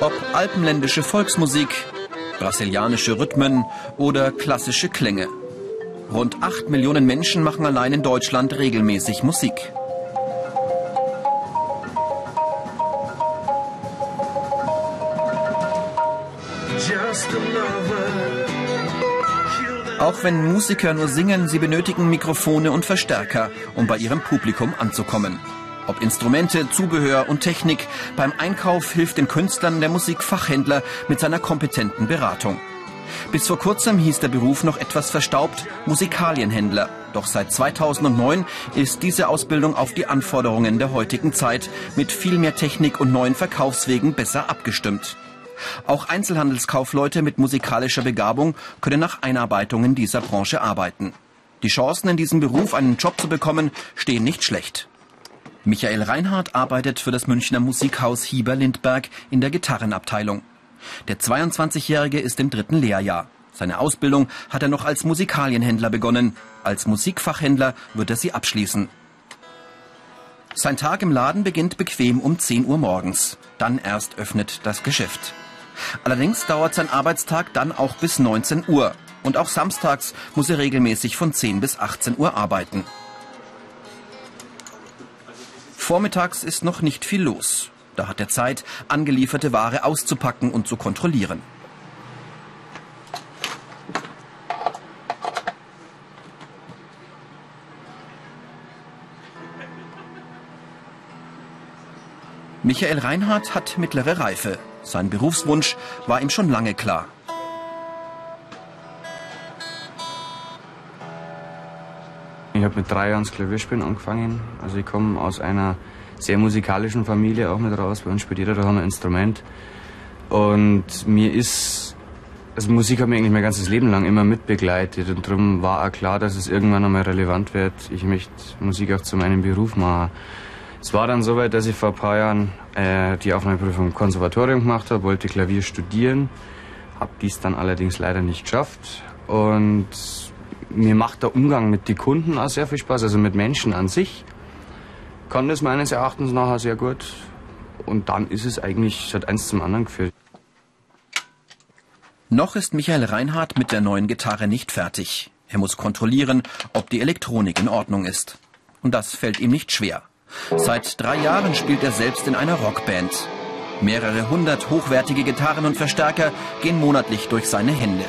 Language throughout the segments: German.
Ob alpenländische Volksmusik, brasilianische Rhythmen oder klassische Klänge. Rund 8 Millionen Menschen machen allein in Deutschland regelmäßig Musik. Auch wenn Musiker nur singen, sie benötigen Mikrofone und Verstärker, um bei ihrem Publikum anzukommen. Ob Instrumente, Zubehör und Technik, beim Einkauf hilft den Künstlern der Musikfachhändler mit seiner kompetenten Beratung. Bis vor kurzem hieß der Beruf noch etwas verstaubt Musikalienhändler. Doch seit 2009 ist diese Ausbildung auf die Anforderungen der heutigen Zeit mit viel mehr Technik und neuen Verkaufswegen besser abgestimmt. Auch Einzelhandelskaufleute mit musikalischer Begabung können nach Einarbeitung in dieser Branche arbeiten. Die Chancen in diesem Beruf einen Job zu bekommen stehen nicht schlecht. Michael Reinhardt arbeitet für das Münchner Musikhaus Hieber Lindberg in der Gitarrenabteilung. Der 22-Jährige ist im dritten Lehrjahr. Seine Ausbildung hat er noch als Musikalienhändler begonnen. Als Musikfachhändler wird er sie abschließen. Sein Tag im Laden beginnt bequem um 10 Uhr morgens. Dann erst öffnet das Geschäft. Allerdings dauert sein Arbeitstag dann auch bis 19 Uhr. Und auch samstags muss er regelmäßig von 10 bis 18 Uhr arbeiten. Vormittags ist noch nicht viel los. Da hat er Zeit, angelieferte Ware auszupacken und zu kontrollieren. Michael Reinhardt hat mittlere Reife. Sein Berufswunsch war ihm schon lange klar. Ich habe mit drei Jahren das Klavierspielen angefangen. Also ich komme aus einer sehr musikalischen Familie auch mit raus. Bei uns spielt jeder daheim ein Instrument. Und mir ist, also Musik hat mich eigentlich mein ganzes Leben lang immer mitbegleitet. Und darum war auch klar, dass es irgendwann einmal relevant wird. Ich möchte Musik auch zu meinem Beruf machen. Es war dann soweit, dass ich vor ein paar Jahren äh, die Aufnahmeprüfung im Konservatorium gemacht habe, wollte Klavier studieren, habe dies dann allerdings leider nicht geschafft. Und mir macht der Umgang mit den Kunden auch sehr viel Spaß, also mit Menschen an sich. Kann das meines Erachtens nachher sehr gut. Und dann ist es eigentlich, es hat eins zum anderen geführt. Noch ist Michael Reinhardt mit der neuen Gitarre nicht fertig. Er muss kontrollieren, ob die Elektronik in Ordnung ist. Und das fällt ihm nicht schwer. Seit drei Jahren spielt er selbst in einer Rockband. Mehrere hundert hochwertige Gitarren und Verstärker gehen monatlich durch seine Hände.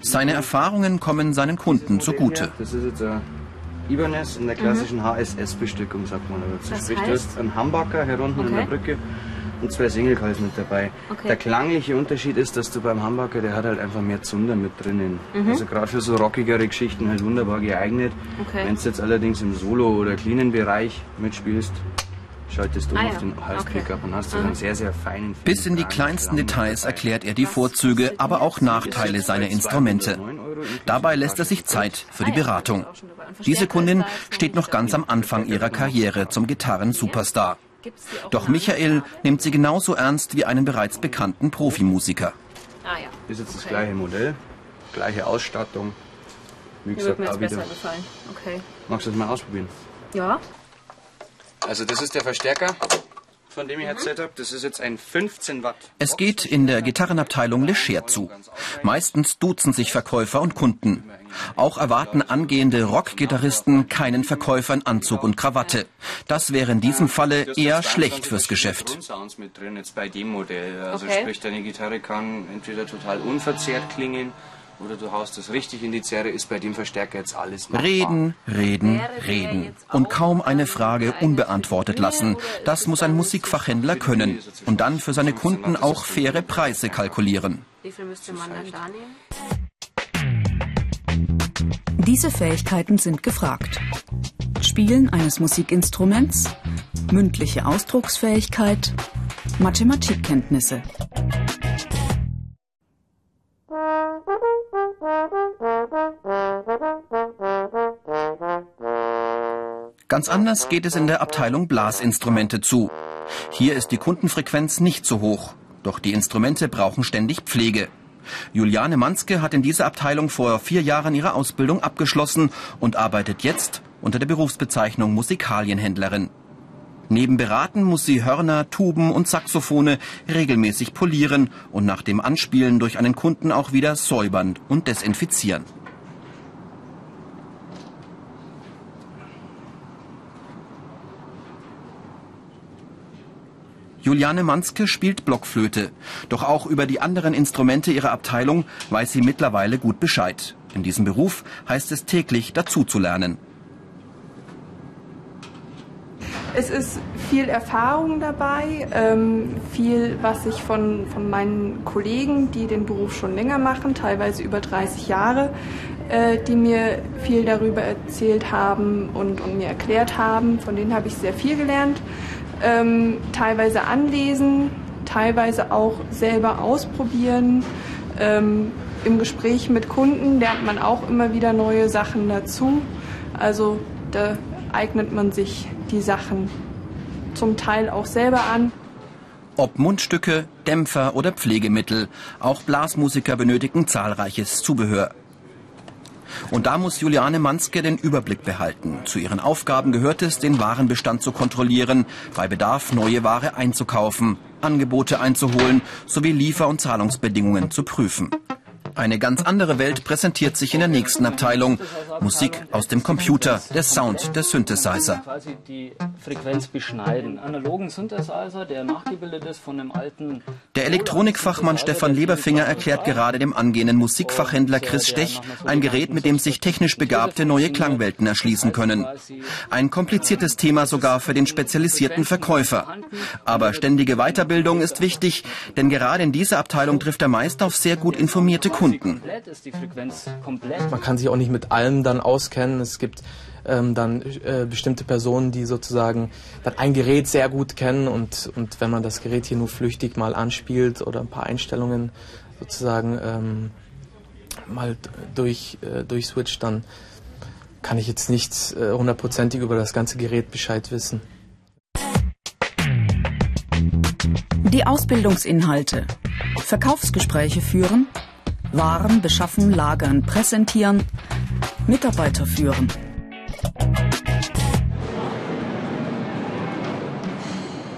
Seine Erfahrungen kommen seinen Kunden zugute. Das ist jetzt ein Ibanez in der klassischen mhm. HSS-Bestückung, sagt man dazu. Sprich, du hast einen Humbucker hier unten okay. in der Brücke und zwei Singlekals mit dabei. Okay. Der klangliche Unterschied ist, dass du beim Humbucker, der hat halt einfach mehr Zunder mit drinnen. Mhm. Also gerade für so rockigere Geschichten halt wunderbar geeignet. Okay. Wenn du jetzt allerdings im Solo- oder cleanen Bereich mitspielst, schaltest du ah, auf den Halspick okay. ab und hast du einen sehr, sehr feinen... Bis in die kleinsten Details erklärt er die Vorzüge, aber auch Nachteile seiner Instrumente. Dabei lässt er sich Zeit für die Beratung. Diese Kundin steht noch ganz am Anfang ihrer Karriere zum Gitarren-Superstar. Doch Michael nimmt sie genauso ernst wie einen bereits bekannten Profimusiker. Ah, ja. Das ist jetzt das gleiche Modell, gleiche Ausstattung. Wie gesagt, mir jetzt besser gefallen. Okay. Magst du das mal ausprobieren? Ja. Also das ist der Verstärker, von dem ich erzählt habe. Das ist jetzt ein 15 Watt. Es geht in der Gitarrenabteilung leger zu. Meistens duzen sich Verkäufer und Kunden. Auch erwarten angehende Rockgitarristen keinen Verkäufer in Anzug und Krawatte. Das wäre in diesem Falle eher schlecht fürs Geschäft. mit drin jetzt bei dem Modell. Also okay. sprich, deine Gitarre kann entweder total unverzerrt klingen oder du haust es richtig in die Zerre, ist bei dem Verstärker jetzt alles machbar. Reden, reden, reden und kaum eine Frage unbeantwortet lassen. Das muss ein Musikfachhändler können und dann für seine Kunden auch faire Preise kalkulieren. Wie viel müsste man dann da nehmen? Diese Fähigkeiten sind gefragt. Anspielen eines Musikinstruments, mündliche Ausdrucksfähigkeit, Mathematikkenntnisse. Ganz anders geht es in der Abteilung Blasinstrumente zu. Hier ist die Kundenfrequenz nicht so hoch, doch die Instrumente brauchen ständig Pflege. Juliane Manske hat in dieser Abteilung vor vier Jahren ihre Ausbildung abgeschlossen und arbeitet jetzt unter der Berufsbezeichnung Musikalienhändlerin. Neben Beraten muss sie Hörner, Tuben und Saxophone regelmäßig polieren und nach dem Anspielen durch einen Kunden auch wieder säubern und desinfizieren. Juliane Manske spielt Blockflöte. Doch auch über die anderen Instrumente ihrer Abteilung weiß sie mittlerweile gut Bescheid. In diesem Beruf heißt es täglich dazuzulernen. Es ist viel Erfahrung dabei, ähm, viel, was ich von, von meinen Kollegen, die den Beruf schon länger machen, teilweise über 30 Jahre, äh, die mir viel darüber erzählt haben und, und mir erklärt haben. Von denen habe ich sehr viel gelernt ähm, teilweise anlesen, teilweise auch selber ausprobieren. Ähm, Im Gespräch mit Kunden lernt man auch immer wieder neue Sachen dazu. Also da eignet man sich die Sachen zum Teil auch selber an. Ob Mundstücke, Dämpfer oder Pflegemittel, auch Blasmusiker benötigen zahlreiches Zubehör. Und da muss Juliane Manske den Überblick behalten. Zu ihren Aufgaben gehört es, den Warenbestand zu kontrollieren, bei Bedarf neue Ware einzukaufen, Angebote einzuholen sowie Liefer- und Zahlungsbedingungen zu prüfen. Eine ganz andere Welt präsentiert sich in der nächsten Abteilung. Musik aus dem Computer, der Sound der Synthesizer. Quasi die Frequenz beschneiden. Analogen Synthesizer, der nachgebildet ist von einem alten. Der Elektronikfachmann Stefan Leberfinger erklärt gerade dem angehenden Musikfachhändler Chris Stech ein Gerät, mit dem sich technisch Begabte neue Klangwelten erschließen können. Ein kompliziertes Thema sogar für den spezialisierten Verkäufer. Aber ständige Weiterbildung ist wichtig, denn gerade in dieser Abteilung trifft er meist auf sehr gut informierte Kunden. Kunden. Man kann sich auch nicht mit allem dann auskennen. Es gibt ähm, dann äh, bestimmte Personen, die sozusagen dann ein Gerät sehr gut kennen und, und wenn man das Gerät hier nur flüchtig mal anspielt oder ein paar Einstellungen sozusagen ähm, mal durch, äh, durchswitcht, dann kann ich jetzt nicht äh, hundertprozentig über das ganze Gerät Bescheid wissen. Die Ausbildungsinhalte. Verkaufsgespräche führen, waren beschaffen, lagern, präsentieren, Mitarbeiter führen.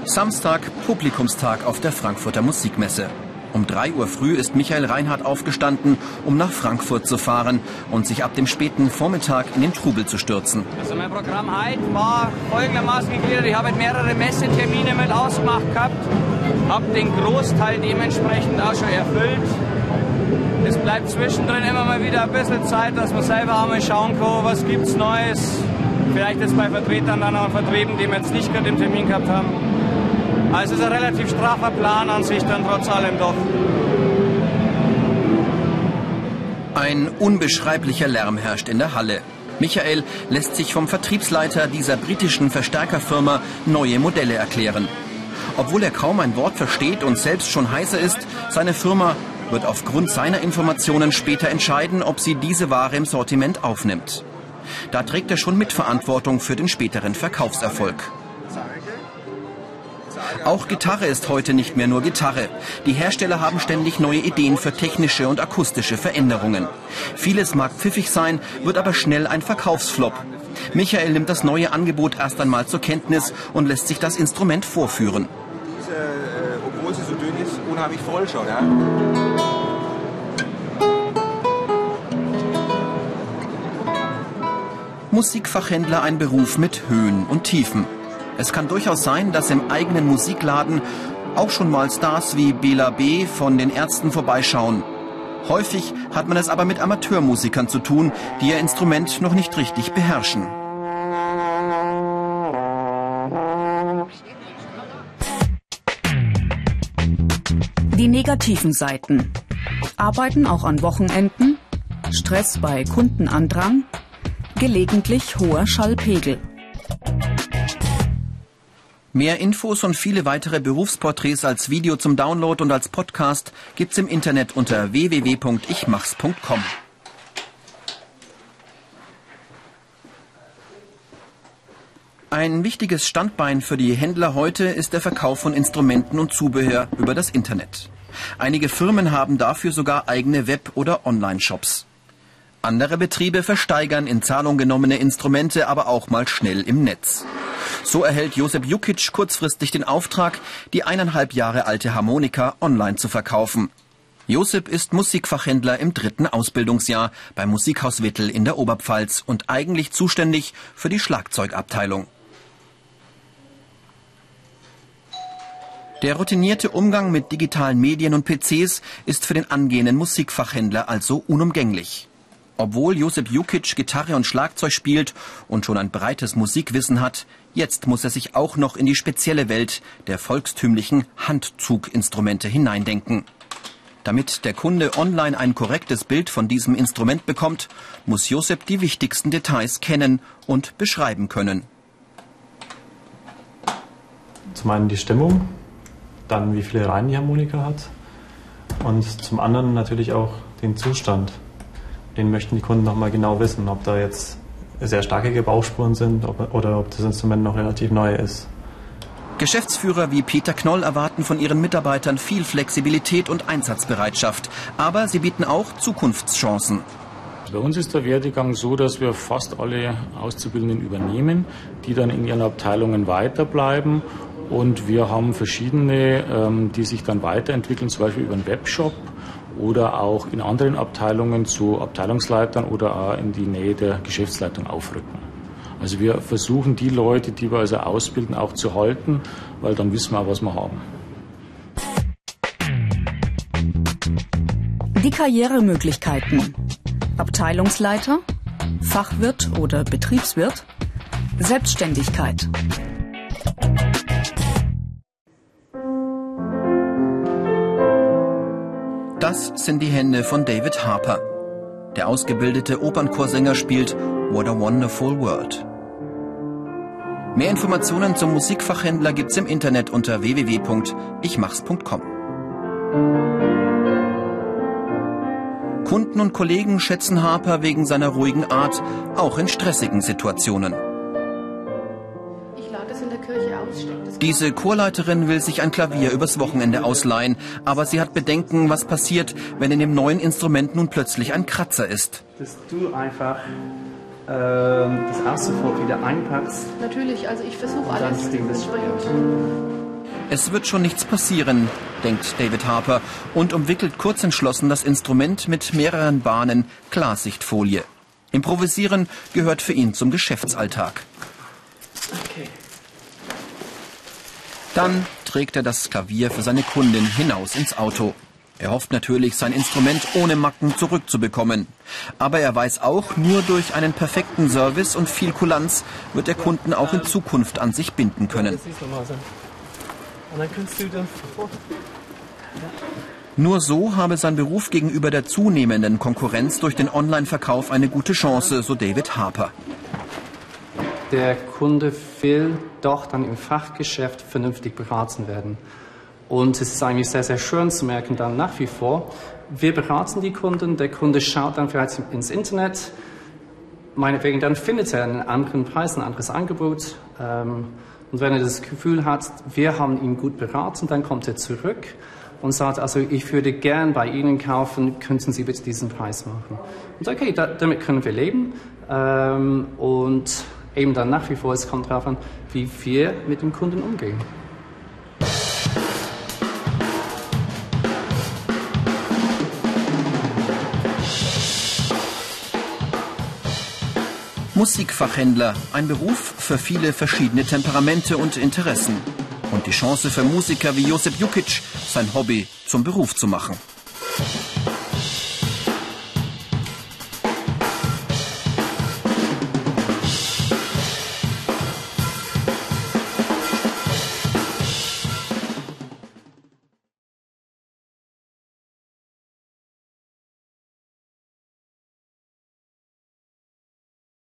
Samstag, Publikumstag auf der Frankfurter Musikmesse. Um 3 Uhr früh ist Michael Reinhardt aufgestanden, um nach Frankfurt zu fahren und sich ab dem späten Vormittag in den Trubel zu stürzen. Also mein Programm heute war folgendermaßen gegliedert. Ich habe mehrere Messetermine mit ausgemacht gehabt, habe den Großteil dementsprechend auch schon erfüllt. Bleibt zwischendrin immer mal wieder ein bisschen Zeit, dass man selber auch mal schauen kann, was gibt es Neues. Vielleicht jetzt bei Vertretern dann auch vertreten, die wir jetzt nicht gerade im Termin gehabt haben. Also es ist ein relativ straffer Plan an sich dann trotz allem doch. Ein unbeschreiblicher Lärm herrscht in der Halle. Michael lässt sich vom Vertriebsleiter dieser britischen Verstärkerfirma neue Modelle erklären. Obwohl er kaum ein Wort versteht und selbst schon heißer ist, seine Firma wird aufgrund seiner Informationen später entscheiden, ob sie diese Ware im Sortiment aufnimmt. Da trägt er schon Mitverantwortung für den späteren Verkaufserfolg. Auch Gitarre ist heute nicht mehr nur Gitarre. Die Hersteller haben ständig neue Ideen für technische und akustische Veränderungen. Vieles mag pfiffig sein, wird aber schnell ein Verkaufsflop. Michael nimmt das neue Angebot erst einmal zur Kenntnis und lässt sich das Instrument vorführen. Diese, äh, obwohl sie so ist, unheimlich voll schon. Ja? Musikfachhändler ein Beruf mit Höhen und Tiefen. Es kann durchaus sein, dass im eigenen Musikladen auch schon mal Stars wie Bela B. von den Ärzten vorbeischauen. Häufig hat man es aber mit Amateurmusikern zu tun, die ihr Instrument noch nicht richtig beherrschen. die negativen Seiten. Arbeiten auch an Wochenenden, Stress bei Kundenandrang, gelegentlich hoher Schallpegel. Mehr Infos und viele weitere Berufsporträts als Video zum Download und als Podcast gibt's im Internet unter www.ichmachs.com. Ein wichtiges Standbein für die Händler heute ist der Verkauf von Instrumenten und Zubehör über das Internet. Einige Firmen haben dafür sogar eigene Web- oder Online-Shops. Andere Betriebe versteigern in Zahlung genommene Instrumente aber auch mal schnell im Netz. So erhält Josep Jukic kurzfristig den Auftrag, die eineinhalb Jahre alte Harmonika online zu verkaufen. Josep ist Musikfachhändler im dritten Ausbildungsjahr beim Musikhaus Wittel in der Oberpfalz und eigentlich zuständig für die Schlagzeugabteilung. Der routinierte Umgang mit digitalen Medien und PCs ist für den angehenden Musikfachhändler also unumgänglich. Obwohl Josep Jukic Gitarre und Schlagzeug spielt und schon ein breites Musikwissen hat, jetzt muss er sich auch noch in die spezielle Welt der volkstümlichen Handzuginstrumente hineindenken. Damit der Kunde online ein korrektes Bild von diesem Instrument bekommt, muss Josep die wichtigsten Details kennen und beschreiben können. Zum einen die Stimmung, dann wie viele Reihen die Harmonika hat und zum anderen natürlich auch den Zustand. Den möchten die Kunden nochmal genau wissen, ob da jetzt sehr starke Gebrauchsspuren sind ob, oder ob das Instrument noch relativ neu ist. Geschäftsführer wie Peter Knoll erwarten von ihren Mitarbeitern viel Flexibilität und Einsatzbereitschaft, aber sie bieten auch Zukunftschancen. Bei uns ist der Werdegang so, dass wir fast alle Auszubildenden übernehmen, die dann in ihren Abteilungen weiterbleiben und wir haben verschiedene, ähm, die sich dann weiterentwickeln, zum Beispiel über einen Webshop oder auch in anderen Abteilungen zu Abteilungsleitern oder auch in die Nähe der Geschäftsleitung aufrücken. Also wir versuchen die Leute, die wir also ausbilden, auch zu halten, weil dann wissen wir auch, was wir haben. Die Karrieremöglichkeiten. Abteilungsleiter, Fachwirt oder Betriebswirt, Selbstständigkeit. Das sind die Hände von David Harper. Der ausgebildete Opernchorsänger spielt What a Wonderful World. Mehr Informationen zum Musikfachhändler gibt's im Internet unter www.ichmachs.com. Kunden und Kollegen schätzen Harper wegen seiner ruhigen Art, auch in stressigen Situationen. Diese Chorleiterin will sich ein Klavier übers Wochenende ausleihen, aber sie hat Bedenken, was passiert, wenn in dem neuen Instrument nun plötzlich ein Kratzer ist. Dass du einfach ähm, das auch sofort wieder einpackst. Natürlich, also ich versuche alles. Es wird schon nichts passieren, denkt David Harper und umwickelt kurz entschlossen das Instrument mit mehreren Bahnen Klarsichtfolie. Improvisieren gehört für ihn zum Geschäftsalltag. Okay. Dann trägt er das Klavier für seine Kundin hinaus ins Auto. Er hofft natürlich, sein Instrument ohne Macken zurückzubekommen. Aber er weiß auch, nur durch einen perfekten Service und viel Kulanz wird er Kunden auch in Zukunft an sich binden können. Nur so habe sein Beruf gegenüber der zunehmenden Konkurrenz durch den Online-Verkauf eine gute Chance, so David Harper der Kunde will doch dann im Fachgeschäft vernünftig beraten werden. Und es ist eigentlich sehr, sehr schön zu merken dann nach wie vor, wir beraten die Kunden, der Kunde schaut dann vielleicht ins Internet, meinetwegen dann findet er einen anderen Preis, ein anderes Angebot. Ähm, und wenn er das Gefühl hat, wir haben ihn gut beraten, dann kommt er zurück und sagt, also ich würde gern bei Ihnen kaufen, könnten Sie bitte diesen Preis machen. Und okay, da, damit können wir leben. Ähm, und eben dann nach wie vor, es kommt darauf an, wie wir mit dem Kunden umgehen. Musikfachhändler, ein Beruf für viele verschiedene Temperamente und Interessen. Und die Chance für Musiker wie Josep Jukic, sein Hobby zum Beruf zu machen.